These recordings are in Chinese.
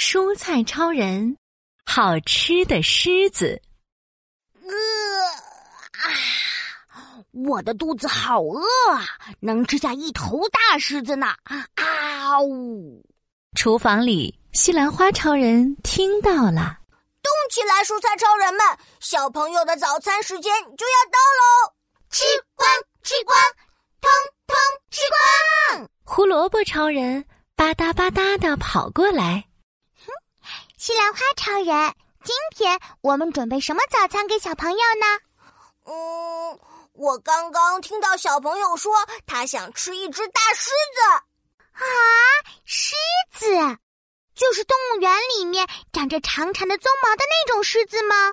蔬菜超人，好吃的狮子。呃啊，我的肚子好饿啊，能吃下一头大狮子呢！啊呜！厨房里，西兰花超人听到了，动起来，蔬菜超人们！小朋友的早餐时间就要到喽！吃光，吃光，通通吃光！胡萝卜超人吧嗒吧嗒的跑过来。西兰花超人，今天我们准备什么早餐给小朋友呢？嗯，我刚刚听到小朋友说他想吃一只大狮子。啊，狮子，就是动物园里面长着长长的鬃毛的那种狮子吗？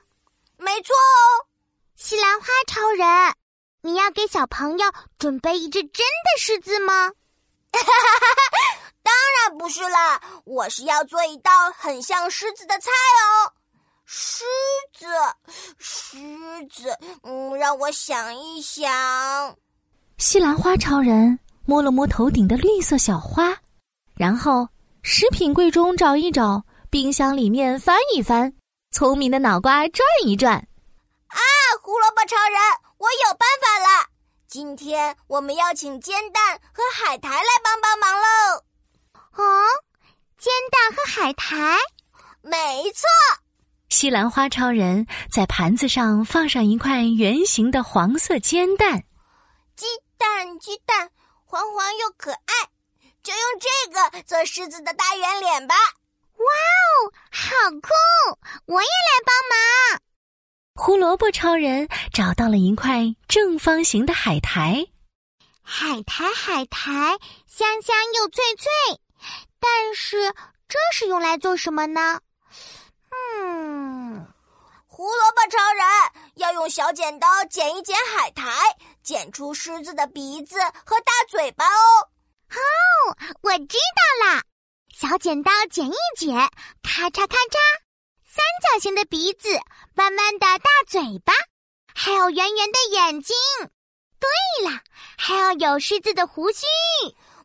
没错哦。西兰花超人，你要给小朋友准备一只真的狮子吗？哈哈哈哈！当然不是啦，我是要做一道很像狮子的菜哦。狮子，狮子，嗯，让我想一想。西兰花超人摸了摸头顶的绿色小花，然后食品柜中找一找，冰箱里面翻一翻，聪明的脑瓜转一转。啊，胡萝卜超人，我有办法了！今天我们要请煎蛋和海苔来帮帮忙喽。哦，煎蛋和海苔，没错。西兰花超人在盘子上放上一块圆形的黄色煎蛋，鸡蛋鸡蛋，黄黄又可爱，就用这个做狮子的大圆脸吧。哇哦，好酷！我也来帮忙。胡萝卜超人找到了一块正方形的海苔，海苔海苔，香香又脆脆。但是这是用来做什么呢？嗯，胡萝卜超人要用小剪刀剪一剪海苔，剪出狮子的鼻子和大嘴巴哦。哦，我知道了，小剪刀剪一剪，咔嚓咔嚓，三角形的鼻子，弯弯的大嘴巴，还有圆圆的眼睛。对了，还要有狮子的胡须。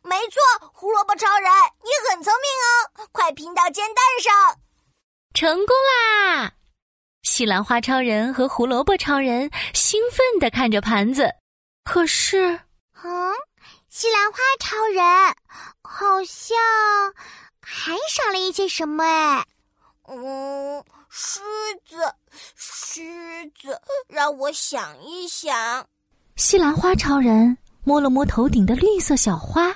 没错，胡萝卜超人，你很聪明哦！快拼到煎蛋上，成功啦！西兰花超人和胡萝卜超人兴奋的看着盘子，可是，嗯，西兰花超人好像还少了一些什么哎。嗯，狮子，狮子，让我想一想。西兰花超人摸了摸头顶的绿色小花。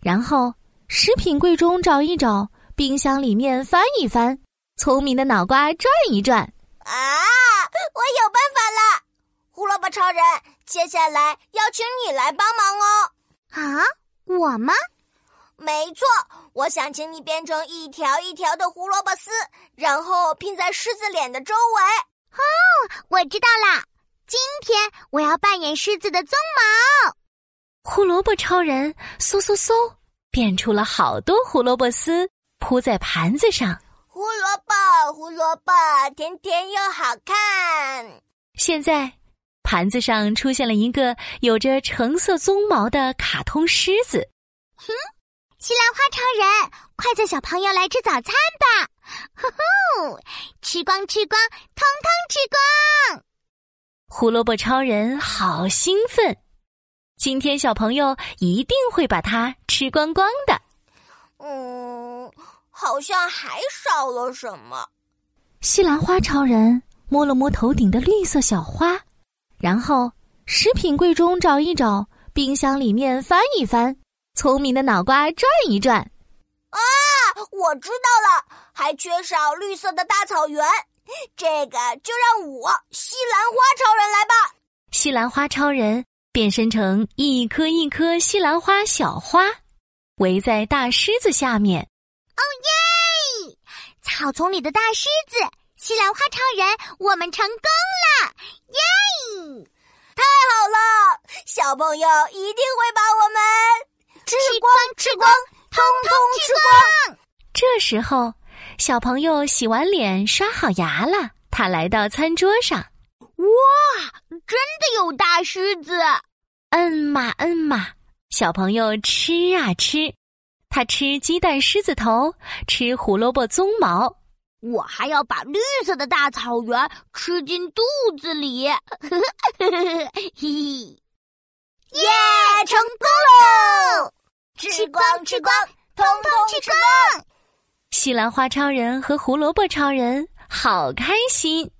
然后，食品柜中找一找，冰箱里面翻一翻，聪明的脑瓜转一转。啊，我有办法了！胡萝卜超人，接下来要请你来帮忙哦。啊，我吗？没错，我想请你变成一条一条的胡萝卜丝，然后拼在狮子脸的周围。哦，我知道了，今天我要扮演狮子的鬃毛。胡萝卜超人嗖嗖嗖变出了好多胡萝卜丝，铺在盘子上。胡萝卜，胡萝卜，甜甜又好看。现在，盘子上出现了一个有着橙色鬃毛的卡通狮子。哼，西兰花超人，快叫小朋友来吃早餐吧！呼呼，吃光吃光，通通吃光！胡萝卜超人好兴奋。今天小朋友一定会把它吃光光的。嗯，好像还少了什么。西兰花超人摸了摸头顶的绿色小花，然后食品柜中找一找，冰箱里面翻一翻，聪明的脑瓜转一转。啊，我知道了，还缺少绿色的大草原。这个就让我西兰花超人来吧。西兰花超人。变身成一颗一颗西兰花小花，围在大狮子下面。哦耶！草丛里的大狮子，西兰花超人，我们成功了！耶！太好了，小朋友一定会把我们吃光吃光，通通吃光。这时候，小朋友洗完脸、刷好牙了，他来到餐桌上。哇，真的有大狮子！嗯嘛嗯嘛，小朋友吃啊吃，他吃鸡蛋狮子头，吃胡萝卜鬃毛。我还要把绿色的大草原吃进肚子里。嘿嘿，耶，成功喽！吃光吃光，通通吃光！西兰花超人和胡萝卜超人好开心。